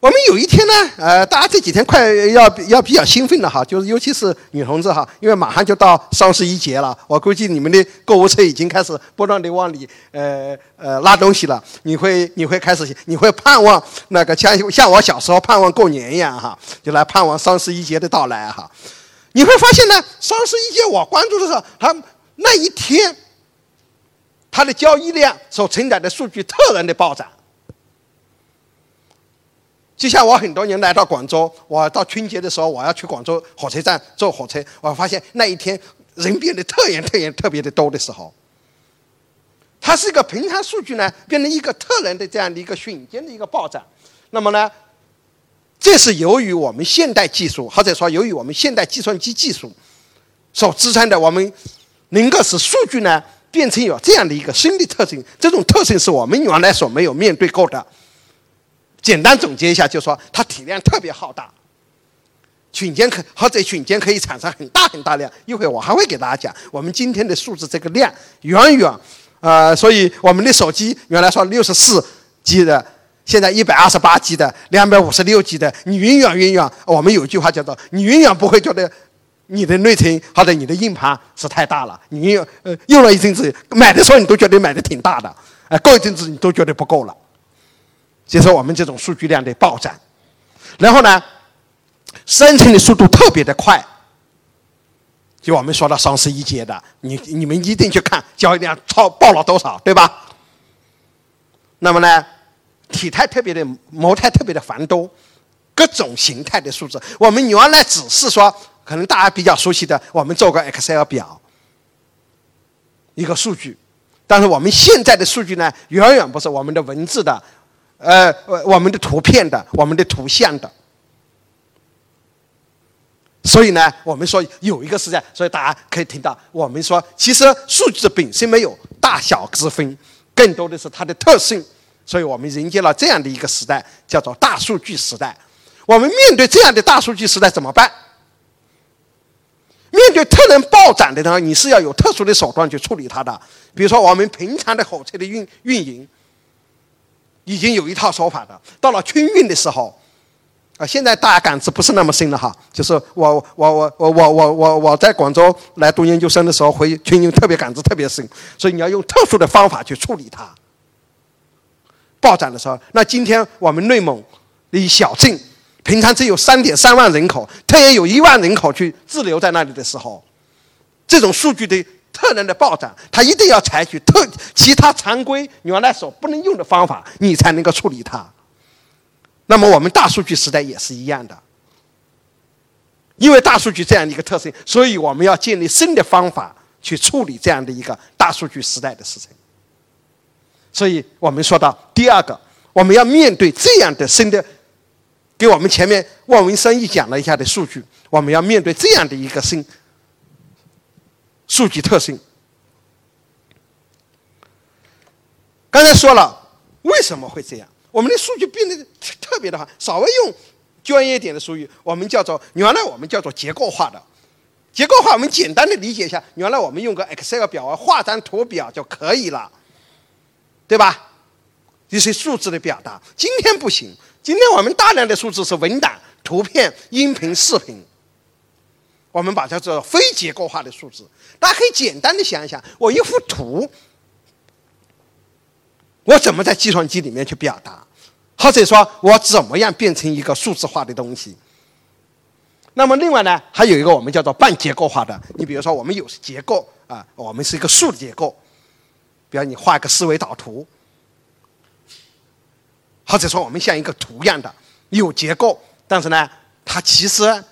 我们有一天呢，呃，大家这几天快要要比较兴奋了哈，就是尤其是女同志哈，因为马上就到双十一节了，我估计你们的购物车已经开始不断的往里呃呃拉东西了，你会你会开始你会盼望那个像像我小时候盼望过年一样哈，就来盼望双十一节的到来哈，你会发现呢，双十一节我关注的是它那一天，它的交易量所承载的数据突然的暴涨。就像我很多年来到广州，我到春节的时候，我要去广州火车站坐火车，我发现那一天人变得特别特别特别的多的时候，它是一个平常数据呢，变成一个特然的这样的一个瞬间的一个暴涨。那么呢，这是由于我们现代技术，或者说由于我们现代计算机技术所支撑的，我们能够使数据呢变成有这样的一个新的特征。这种特征是我们原来所没有面对过的。简单总结一下，就是说它体量特别浩大，瞬间可或者瞬间可以产生很大很大量。一会我还会给大家讲，我们今天的数字这个量远远，呃，所以我们的手机原来说六十四 G 的，现在一百二十八 G 的，两百五十六 G 的，你永远永远，我们有一句话叫做，你永远不会觉得你的内存或者你的硬盘是太大了，你用呃用了一阵子，买的时候你都觉得买的挺大的，哎，过一阵子你都觉得不够了。就是我们这种数据量的暴涨，然后呢，生成的速度特别的快。就我们说到双十一节的，你你们一定去看交易量超爆了多少，对吧？那么呢，体态特别的模态特别的繁多，各种形态的数字。我们原来只是说，可能大家比较熟悉的，我们做个 Excel 表，一个数据。但是我们现在的数据呢，远远不是我们的文字的。呃，我们的图片的，我们的图像的，所以呢，我们说有一个时代，所以大家可以听到我们说，其实数据本身没有大小之分，更多的是它的特性，所以我们迎接了这样的一个时代，叫做大数据时代。我们面对这样的大数据时代怎么办？面对突然暴涨的呢，你是要有特殊的手段去处理它的，比如说我们平常的火车的运运营。已经有一套说法的，到了春运的时候，啊，现在大家感知不是那么深了哈。就是我我我我我我我我在广州来读研究生的时候，回春运特别感知特别深，所以你要用特殊的方法去处理它。暴涨的时候，那今天我们内蒙的小镇，平常只有三点三万人口，突然有一万人口去滞留在那里的时候，这种数据的。特能的暴涨，它一定要采取特其他常规原来所不能用的方法，你才能够处理它。那么我们大数据时代也是一样的，因为大数据这样的一个特性，所以我们要建立新的方法去处理这样的一个大数据时代的事情。所以我们说到第二个，我们要面对这样的新的，给我们前面望文生义讲了一下的数据，我们要面对这样的一个新。数据特性，刚才说了，为什么会这样？我们的数据变得特别的话，稍微用专业点的术语，我们叫做原来我们叫做结构化的。结构化，我们简单的理解一下，原来我们用个 Excel 表啊，画张图表就可以了，对吧？这些数字的表达。今天不行，今天我们大量的数字是文档、图片、音频、视频。我们把它叫做非结构化的数字，大家可以简单的想一想，我一幅图，我怎么在计算机里面去表达，或者说我怎么样变成一个数字化的东西？那么另外呢，还有一个我们叫做半结构化的，你比如说我们有结构啊，我们是一个数结构，比如你画一个思维导图，或者说我们像一个图一样的有结构，但是呢，它其实。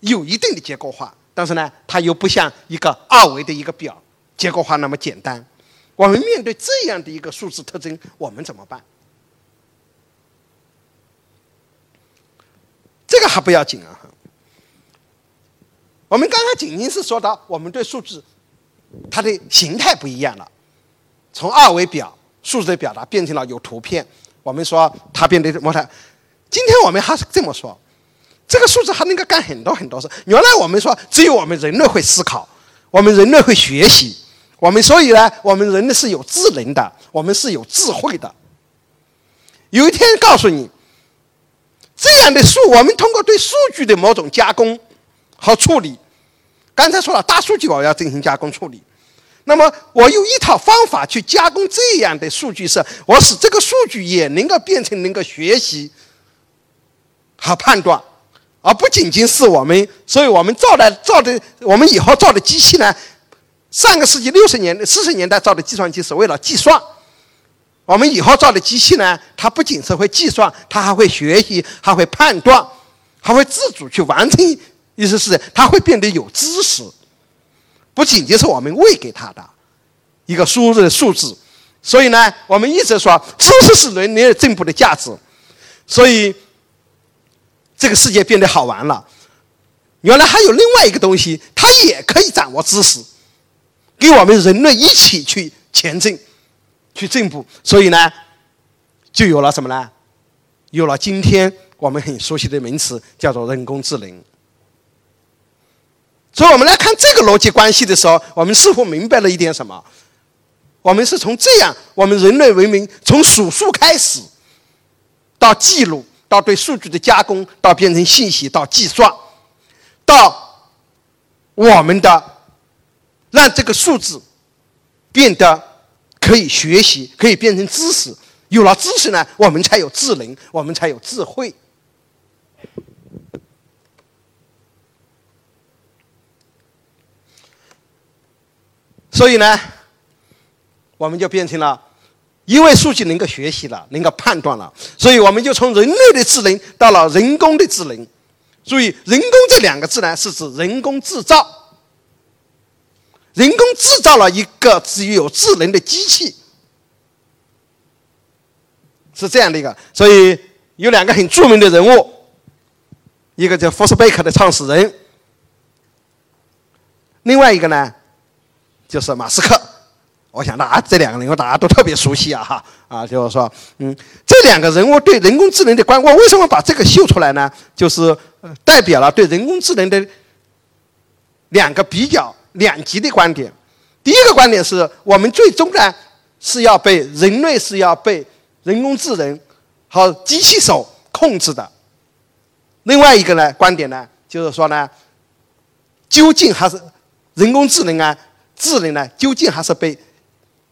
有一定的结构化，但是呢，它又不像一个二维的一个表结构化那么简单。我们面对这样的一个数字特征，我们怎么办？这个还不要紧啊。我们刚刚仅仅是说到我们对数字它的形态不一样了，从二维表数字的表达变成了有图片，我们说它变得模态。今天我们还是这么说。这个数字还能够干很多很多事。原来我们说只有我们人类会思考，我们人类会学习，我们所以呢，我们人类是有智能的，我们是有智慧的。有一天告诉你，这样的数，我们通过对数据的某种加工和处理，刚才说了，大数据我要进行加工处理。那么，我用一套方法去加工这样的数据，是我使这个数据也能够变成能够学习和判断，而不仅仅是我们。所以我们造的造的，我们以后造的机器呢，上个世纪六十年代、四十年代造的计算机是为了计算。我们以后造的机器呢，它不仅是会计算，它还会学习，还会判断，还会自主去完成。意思是，它会变得有知识。不仅仅是我们喂给它的一个输入的数字，所以呢，我们一直说知识是人类进步的价值，所以这个世界变得好玩了。原来还有另外一个东西，它也可以掌握知识，跟我们人类一起去前进、去进步。所以呢，就有了什么呢？有了今天我们很熟悉的名词，叫做人工智能。所以我们来看这个逻辑关系的时候，我们似乎明白了一点什么？我们是从这样，我们人类文明从数数开始，到记录，到对数据的加工，到变成信息，到计算，到我们的让这个数字变得可以学习，可以变成知识。有了知识呢，我们才有智能，我们才有智慧。所以呢，我们就变成了，因为数据能够学习了，能够判断了，所以我们就从人类的智能到了人工的智能。注意，人工这两个字呢，是指人工制造，人工制造了一个只有智能的机器，是这样的一个。所以有两个很著名的人物，一个叫福斯贝克的创始人，另外一个呢？就是马斯克，我想大家这两个人物大家都特别熟悉啊哈啊，就是说，嗯，这两个人物对人工智能的观，我为什么把这个秀出来呢？就是代表了对人工智能的两个比较两极的观点。第一个观点是我们最终呢是要被人类是要被人工智能和机器手控制的。另外一个呢观点呢就是说呢，究竟还是人工智能啊？智能呢，究竟还是被，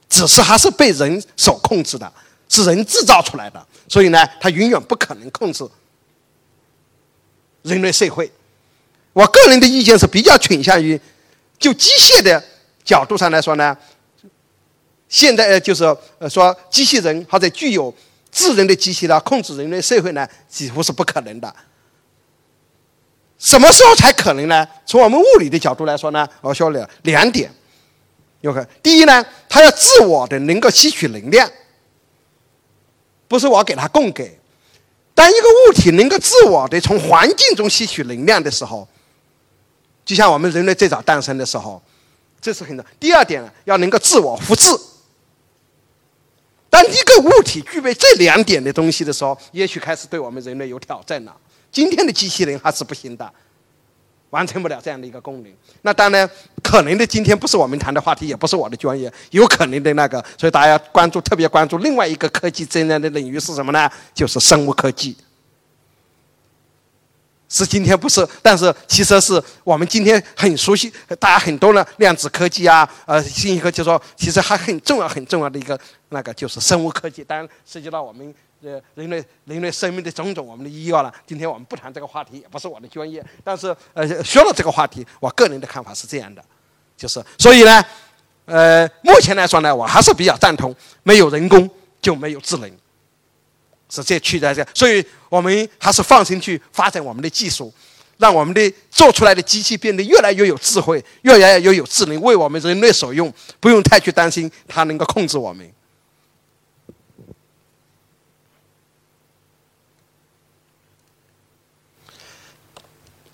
只是还是被人所控制的，是人制造出来的，所以呢，它永远不可能控制人类社会。我个人的意见是比较倾向于，就机械的角度上来说呢，现在就是呃说机器人或者具有智能的机器呢，控制人类社会呢，几乎是不可能的。什么时候才可能呢？从我们物理的角度来说呢，我说了两点。有可第一呢，它要自我的能够吸取能量，不是我给它供给。当一个物体能够自我的从环境中吸取能量的时候，就像我们人类最早诞生的时候，这是很重要。第二点呢，要能够自我复制。当一个物体具备这两点的东西的时候，也许开始对我们人类有挑战了。今天的机器人还是不行的。完成不了这样的一个功能，那当然可能的。今天不是我们谈的话题，也不是我的专业，有可能的那个，所以大家关注，特别关注另外一个科技真正的领域是什么呢？就是生物科技。是今天不是，但是其实是我们今天很熟悉，大家很多呢，量子科技啊，呃，信息科技说，其实还很重要很重要的一个那个就是生物科技，当然涉及到我们。呃，人类人类生命的种种，我们的医药了。今天我们不谈这个话题，也不是我的专业。但是，呃，说到这个话题，我个人的看法是这样的，就是所以呢，呃，目前来说呢，我还是比较赞同，没有人工就没有智能，是这去在这。所以我们还是放心去发展我们的技术，让我们的做出来的机器变得越来越有智慧，越来越有智能，为我们人类所用，不用太去担心它能够控制我们。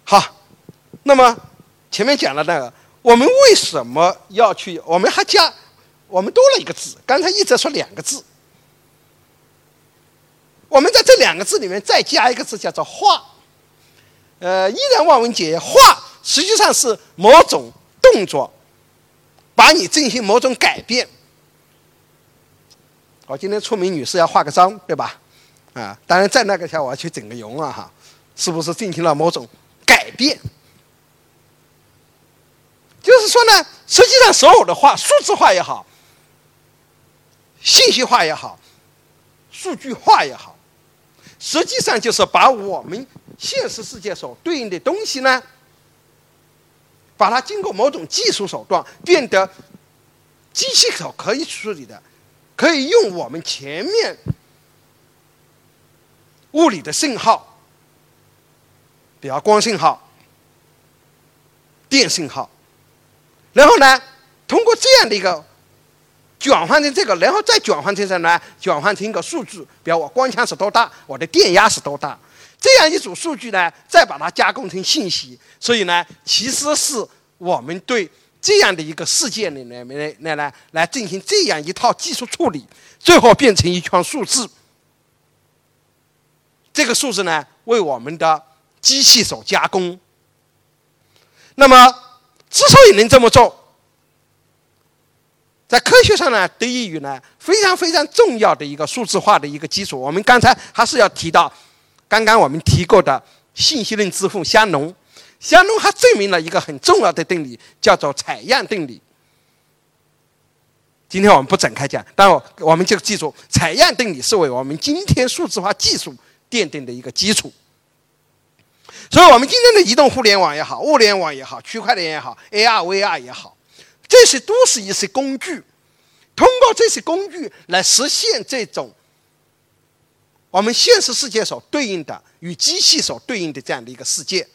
好，那么前面讲了那个，我们为什么要去？我们还加，我们多了一个字。刚才一直说两个字，我们在这两个字里面再加一个字，叫做“化”。呃，依然望文解化，实际上是某种动作，把你进行某种改变。我今天出门女士要化个妆，对吧？啊，当然在那个下我要去整个容啊哈，是不是进行了某种变？就是说呢，实际上所有的话，数字化也好，信息化也好，数据化也好，实际上就是把我们现实世界所对应的东西呢，把它经过某种技术手段变得机器所可以处理的，可以用我们前面。物理的信号，比如光信号、电信号，然后呢，通过这样的一个转换成这个，然后再转换成什么呢？转换成一个数据，比如我光强是多大，我的电压是多大，这样一组数据呢，再把它加工成信息，所以呢，其实是我们对这样的一个事件里面来来来来进行这样一套技术处理，最后变成一串数字。这个数字呢，为我们的机器所加工。那么，之所以能这么做，在科学上呢，得益于呢非常非常重要的一个数字化的一个基础。我们刚才还是要提到，刚刚我们提过的信息论之父香农，香农还证明了一个很重要的定理，叫做采样定理。今天我们不展开讲，但我我们就记住，采样定理是为我们今天数字化技术。奠定的一个基础，所以，我们今天的移动互联网也好，物联网也好，区块链也好，AR、VR 也好，这些都是一些工具。通过这些工具来实现这种我们现实世界所对应的与机器所对应的这样的一个世界，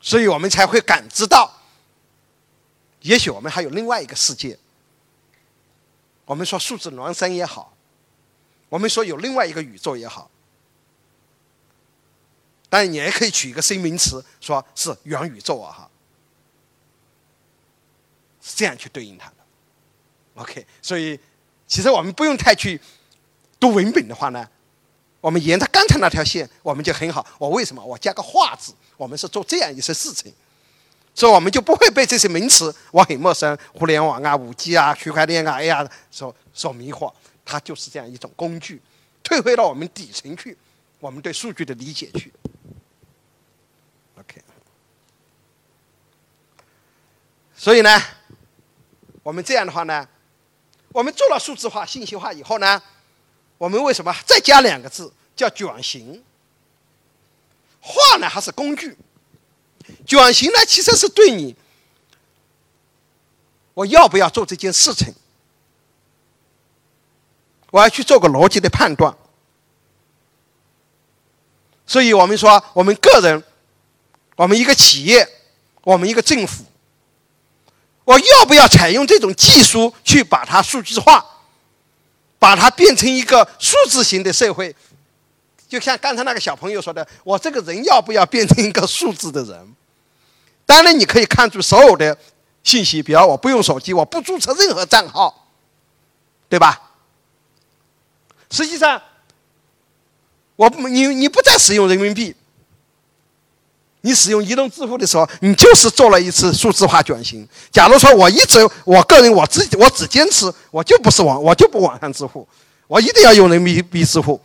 所以我们才会感知到，也许我们还有另外一个世界。我们说数字孪生也好。我们说有另外一个宇宙也好，但你也可以取一个新名词，说是元宇宙啊，哈，是这样去对应它的。OK，所以其实我们不用太去读文本的话呢，我们沿着刚才那条线，我们就很好。我为什么我加个“画”字？我们是做这样一些事情，所以我们就不会被这些名词我很陌生，互联网啊、五 G 啊、区块链啊、AI 所所迷惑。它就是这样一种工具，退回到我们底层去，我们对数据的理解去。OK，所以呢，我们这样的话呢，我们做了数字化、信息化以后呢，我们为什么再加两个字叫转型？化呢还是工具？转型呢其实是对你，我要不要做这件事情？我要去做个逻辑的判断，所以我们说，我们个人，我们一个企业，我们一个政府，我要不要采用这种技术去把它数字化，把它变成一个数字型的社会？就像刚才那个小朋友说的，我这个人要不要变成一个数字的人？当然，你可以看出所有的信息，比如我不用手机，我不注册任何账号，对吧？实际上，我你你不再使用人民币，你使用移动支付的时候，你就是做了一次数字化转型。假如说我一直我个人我自己我只坚持我就不是网我就不网上支付，我一定要用人民币支付，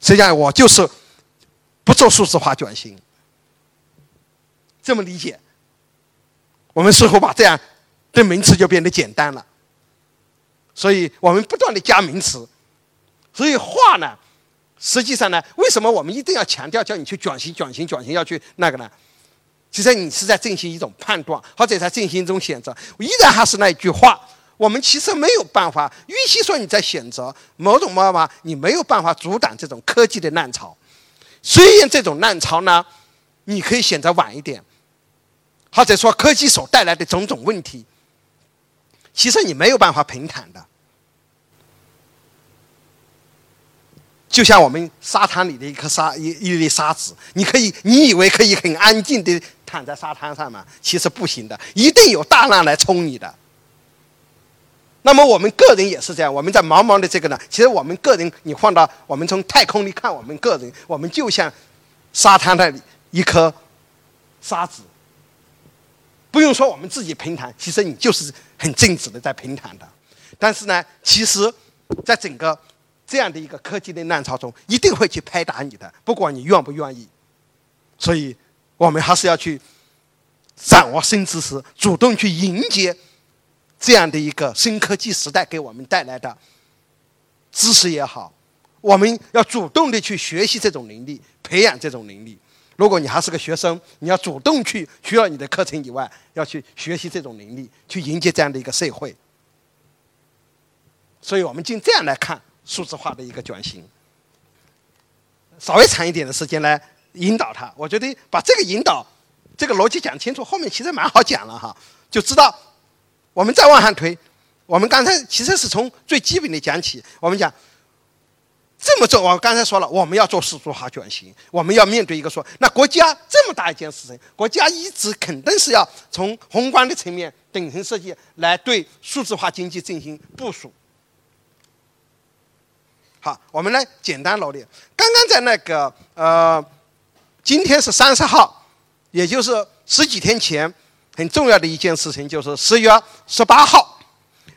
实际上我就是不做数字化转型。这么理解，我们似乎把这样的名词就变得简单了。所以我们不断的加名词。所以话呢，实际上呢，为什么我们一定要强调叫你去转型、转型、转型要去那个呢？其实你是在进行一种判断，或者在进行一种选择。依然还是那一句话，我们其实没有办法。与其说你在选择某种方法，你没有办法阻挡这种科技的浪潮。虽然这种浪潮呢，你可以选择晚一点，或者说科技所带来的种种问题，其实你没有办法平坦的。就像我们沙滩里的一颗沙一一粒沙子，你可以你以为可以很安静的躺在沙滩上吗？其实不行的，一定有大浪来冲你的。那么我们个人也是这样，我们在茫茫的这个呢，其实我们个人，你放到我们从太空里看，我们个人，我们就像沙滩的一颗沙子。不用说我们自己平坦，其实你就是很静止的在平坦的。但是呢，其实在整个这样的一个科技的浪潮中，一定会去拍打你的，不管你愿不愿意。所以，我们还是要去掌握新知识，主动去迎接这样的一个新科技时代给我们带来的知识也好，我们要主动的去学习这种能力，培养这种能力。如果你还是个学生，你要主动去需要你的课程以外，要去学习这种能力，去迎接这样的一个社会。所以我们就这样来看数字化的一个转型。稍微长一点的时间来引导它，我觉得把这个引导、这个逻辑讲清楚，后面其实蛮好讲了哈，就知道我们再往上推。我们刚才其实是从最基本的讲起，我们讲。这么做，我刚才说了，我们要做数字化转型，我们要面对一个说，那国家这么大一件事情，国家一直肯定是要从宏观的层面、顶层设计来对数字化经济进行部署。好，我们来简单罗列。刚刚在那个呃，今天是三十号，也就是十几天前，很重要的一件事情就是十月十八号，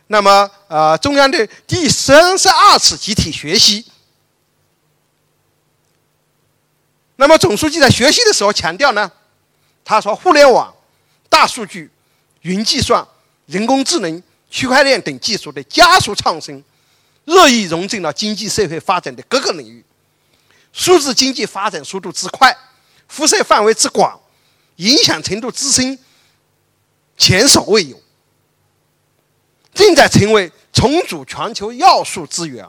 那么呃，中央的第三十二次集体学习。那么总书记在学习的时候强调呢，他说：“互联网、大数据、云计算、人工智能、区块链等技术的加速创新，日益融进了经济社会发展的各个领域。数字经济发展速度之快，辐射范围之广，影响程度之深，前所未有，正在成为重组全球要素资源、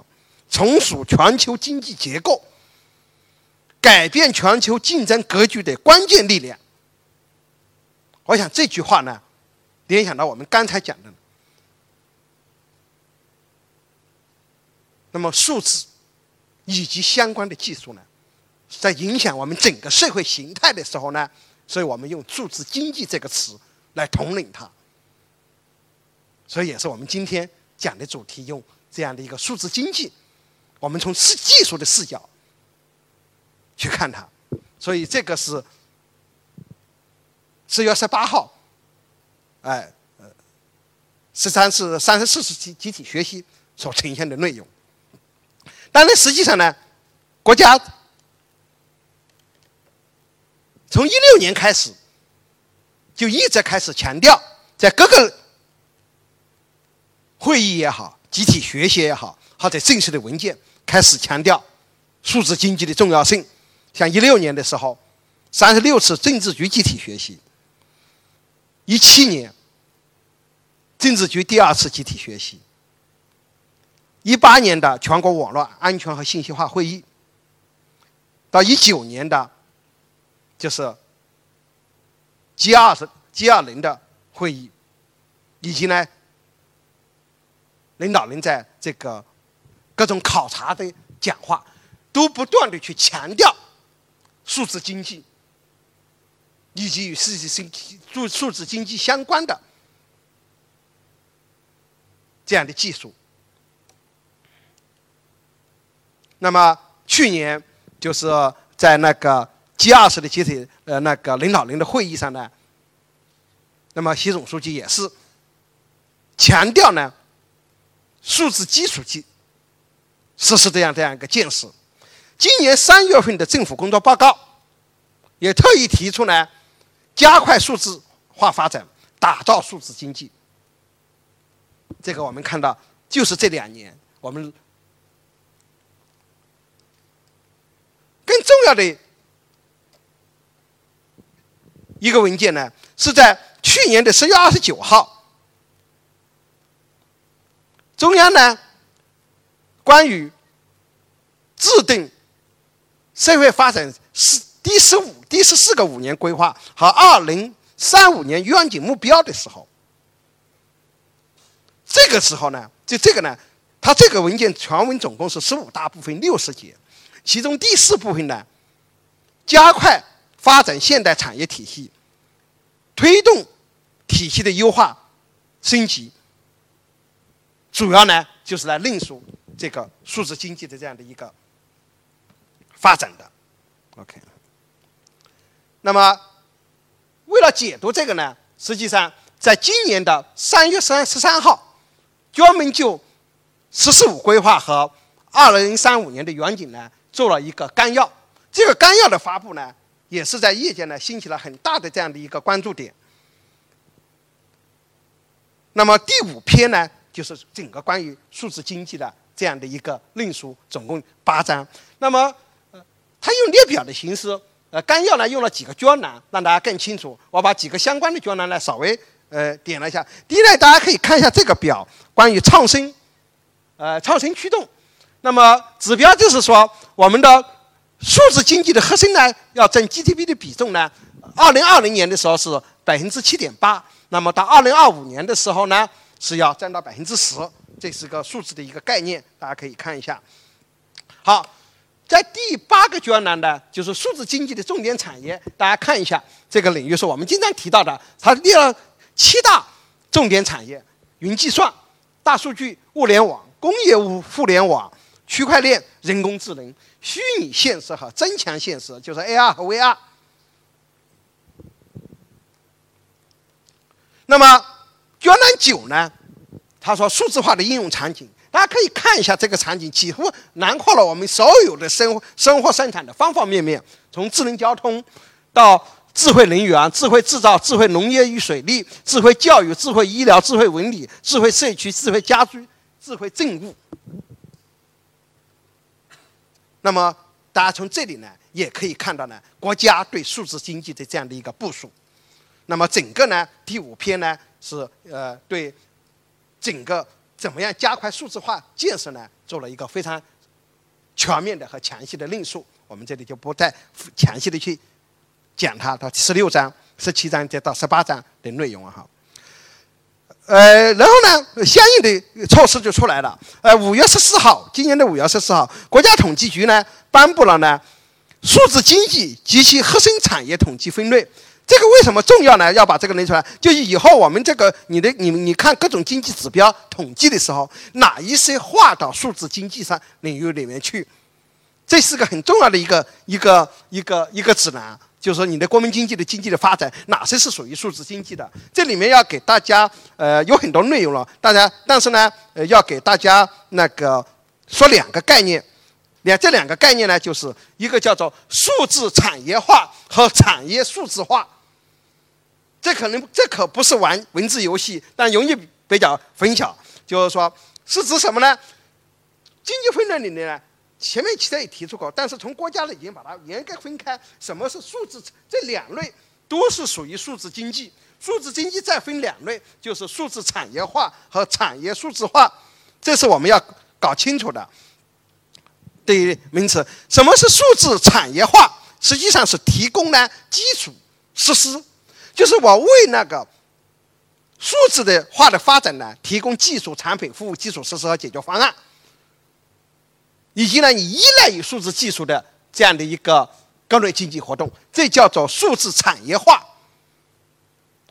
重塑全球经济结构。”改变全球竞争格局的关键力量。我想这句话呢，联想到我们刚才讲的，那么数字以及相关的技术呢，在影响我们整个社会形态的时候呢，所以我们用数字经济这个词来统领它。所以也是我们今天讲的主题，用这样的一个数字经济，我们从视技术的视角。去看它，所以这个是四月十八号，哎，呃，十三是三十四次集集体学习所呈现的内容。但是实际上呢，国家从一六年开始就一直开始强调，在各个会议也好、集体学习也好，或者正式的文件开始强调数字经济的重要性。像一六年的时候，三十六次政治局集体学习；一七年，政治局第二次集体学习；一八年的全国网络安全和信息化会议；到一九年的，就是 G 二十 G 二零的会议，以及呢，领导人在这个各种考察的讲话，都不断的去强调。数字经济，以及与数字经济数数字经济相关的这样的技术。那么去年就是在那个 G 二十的集体呃那个领导人的会议上呢，那么习总书记也是强调呢，数字基础基实施这样这样一个建设。今年三月份的政府工作报告，也特意提出呢，加快数字化发展，打造数字经济。这个我们看到，就是这两年我们重要的一个文件呢，是在去年的十月二十九号，中央呢关于制定。社会发展是第十五、第十四个五年规划和二零三五年愿景目标的时候，这个时候呢，就这个呢，它这个文件全文总共是十五大部分六十节，其中第四部分呢，加快发展现代产业体系，推动体系的优化升级，主要呢就是来论述这个数字经济的这样的一个。发展的，OK。那么，为了解读这个呢，实际上在今年的三月三十三号，专门就“十四五”规划和二零三五年的远景呢做了一个纲要。这个纲要的发布呢，也是在业界呢兴起了很大的这样的一个关注点。那么第五篇呢，就是整个关于数字经济的这样的一个论述，总共八章。那么，呃，它用列表的形式，呃，纲要呢用了几个专栏，让大家更清楚。我把几个相关的专栏呢稍微呃点了一下。第一呢，大家可以看一下这个表，关于创新，呃，创新驱动。那么指标就是说，我们的数字经济的核心呢，要占 GDP 的比重呢，二零二零年的时候是百分之七点八。那么到二零二五年的时候呢，是要占到百分之十，这是个数字的一个概念，大家可以看一下。好，在第八个专栏呢，就是数字经济的重点产业，大家看一下这个领域是我们经常提到的，它列了七大重点产业：云计算、大数据、物联网、工业物互联网、区块链、人工智能、虚拟现实和增强现实，就是 AR 和 VR。那么，专栏九呢？他说数字化的应用场景，大家可以看一下这个场景，几乎囊括了我们所有的生生活生产的方方面面，从智能交通到智慧能源、智慧制造、智慧农业与水利、智慧教育、智慧医疗、智慧文理、智慧社区、智慧家居、智慧政务。那么，大家从这里呢，也可以看到呢，国家对数字经济的这样的一个部署。那么整个呢，第五篇呢是呃对整个怎么样加快数字化建设呢做了一个非常全面的和详细的论述。我们这里就不再详细的去讲它到十六章、十七章再到十八章的内容哈。呃，然后呢，相应的措施就出来了。呃，五月十四号，今年的五月十四号，国家统计局呢颁布了呢数字经济及其核心产业统计分类。这个为什么重要呢？要把这个拎出来，就以后我们这个你的你你看各种经济指标统计的时候，哪一些划到数字经济上领域里面去，这是个很重要的一个一个一个一个指南。就是说，你的国民经济的经济的发展，哪些是属于数字经济的？这里面要给大家呃有很多内容了，大家但是呢呃要给大家那个说两个概念。两这两个概念呢，就是一个叫做数字产业化和产业数字化。这可能这可不是玩文字游戏，但容易比较混淆。就是说，是指什么呢？经济分类里面呢，前面其实也提出过，但是从国家呢已经把它严格分开。什么是数字？这两类都是属于数字经济。数字经济再分两类，就是数字产业化和产业数字化。这是我们要搞清楚的。的名词，什么是数字产业化？实际上是提供呢基础设施，就是我为那个数字的化的发展呢提供技术产品、服务、基础设施和解决方案，以及呢你依赖于数字技术的这样的一个各类经济活动，这叫做数字产业化。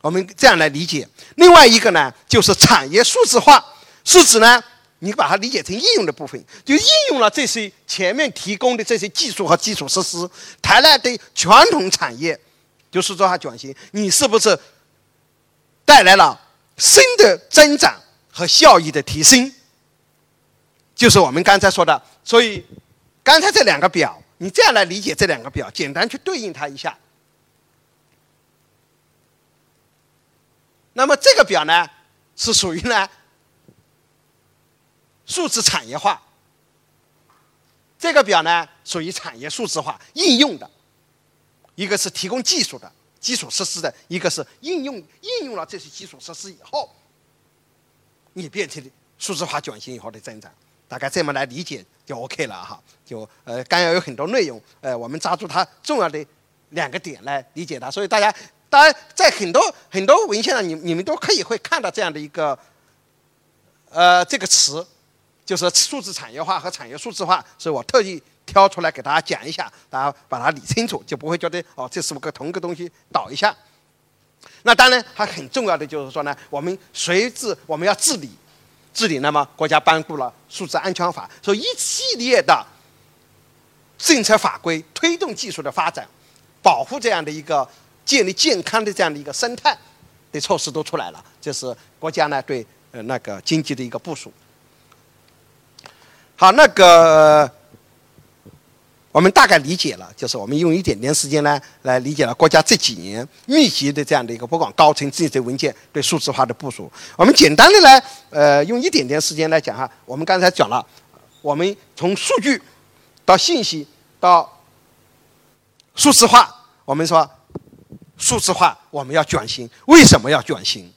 我们这样来理解。另外一个呢，就是产业数字化，是指呢。你把它理解成应用的部分，就应用了这些前面提供的这些技术和基础设施，台湾对传统产业就是做它转型，你是不是带来了新的增长和效益的提升？就是我们刚才说的。所以刚才这两个表，你这样来理解这两个表，简单去对应它一下。那么这个表呢，是属于呢？数字产业化，这个表呢属于产业数字化应用的，一个是提供技术的基础设施的，一个是应用应用了这些基础设施以后，你变成数字化转型以后的增长，大概这么来理解就 OK 了哈。就呃，刚要有很多内容，呃，我们抓住它重要的两个点来理解它。所以大家当然在很多很多文献上，你你们都可以会看到这样的一个呃这个词。就是数字产业化和产业数字化，所以我特意挑出来给大家讲一下，大家把它理清楚，就不会觉得哦，这是个同一个东西，倒一下。那当然，还很重要的就是说呢，我们随之我们要治理，治理，那么国家颁布了数字安全法，所以一系列的政策法规推动技术的发展，保护这样的一个建立健康的这样的一个生态的措施都出来了，这是国家呢对呃那个经济的一个部署。好，那个我们大概理解了，就是我们用一点点时间呢，来理解了国家这几年密集的这样的一个不管高层政策文件对数字化的部署。我们简单的来，呃，用一点点时间来讲哈。我们刚才讲了，我们从数据到信息到数字化，我们说数字化我们要转型，为什么要转型？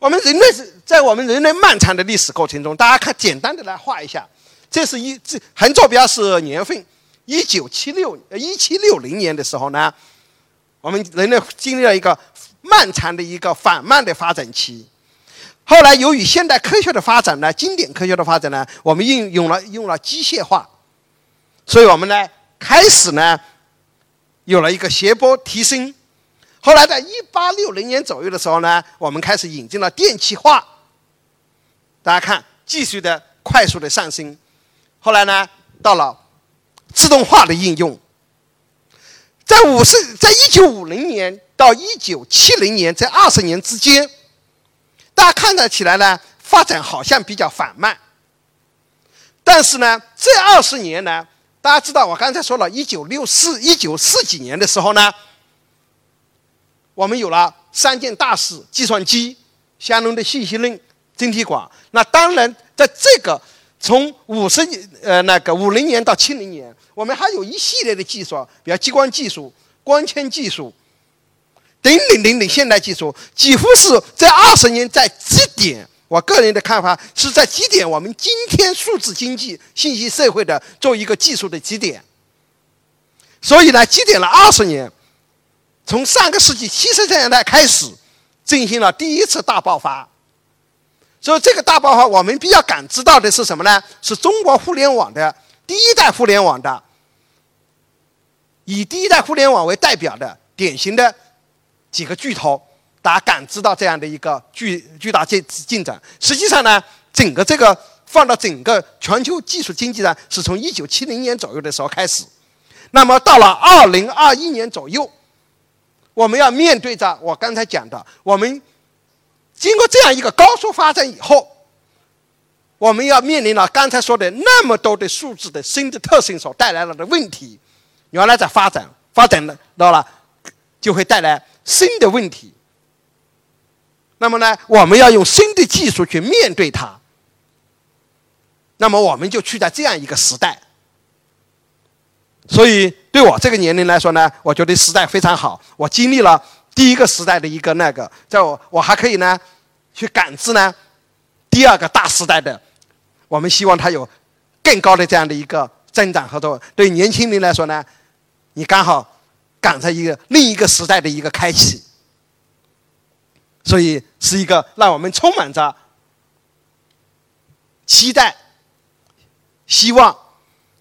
我们人类是在我们人类漫长的历史过程中，大家看简单的来画一下，这是一这横坐标是年份，一九七六呃一七六零年的时候呢，我们人类经历了一个漫长的一个缓慢的发展期，后来由于现代科学的发展呢，经典科学的发展呢，我们应用了用了机械化，所以我们呢开始呢有了一个斜坡提升。后来在一八六零年左右的时候呢，我们开始引进了电气化。大家看，继续的快速的上升。后来呢，到了自动化的应用。在五十，在一九五零年到一九七零年这二十年之间，大家看得起来呢，发展好像比较缓慢。但是呢，这二十年呢，大家知道，我刚才说了一九六四、一九四几年的时候呢。我们有了三件大事：计算机、相容的信息论、晶体管。那当然，在这个从五十年呃那个五零年到七零年，我们还有一系列的技术，比如激光技术、光纤技术等等等等现代技术，几乎是这二十年在基点。我个人的看法是在基点我们今天数字经济、信息社会的做一个技术的基点。所以呢，基点了二十年。从上个世纪七十年代开始，进行了第一次大爆发。所以这个大爆发，我们比较感知到的是什么呢？是中国互联网的第一代互联网的，以第一代互联网为代表的典型的几个巨头，大家感知到这样的一个巨巨大进进展。实际上呢，整个这个放到整个全球技术经济呢，是从一九七零年左右的时候开始。那么到了二零二一年左右。我们要面对着我刚才讲的，我们经过这样一个高速发展以后，我们要面临了刚才说的那么多的数字的新的特性所带来了的问题。原来在发展，发展到了就会带来新的问题。那么呢，我们要用新的技术去面对它。那么我们就处在这样一个时代。所以，对我这个年龄来说呢，我觉得时代非常好。我经历了第一个时代的一个那个，在我我还可以呢，去感知呢第二个大时代的。我们希望它有更高的这样的一个增长和作对年轻人来说呢，你刚好赶上一个另一个时代的一个开启。所以是一个让我们充满着期待、希望。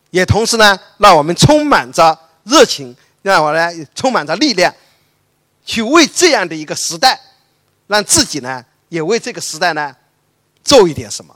也同时呢，让我们充满着热情，让我呢充满着力量，去为这样的一个时代，让自己呢也为这个时代呢做一点什么。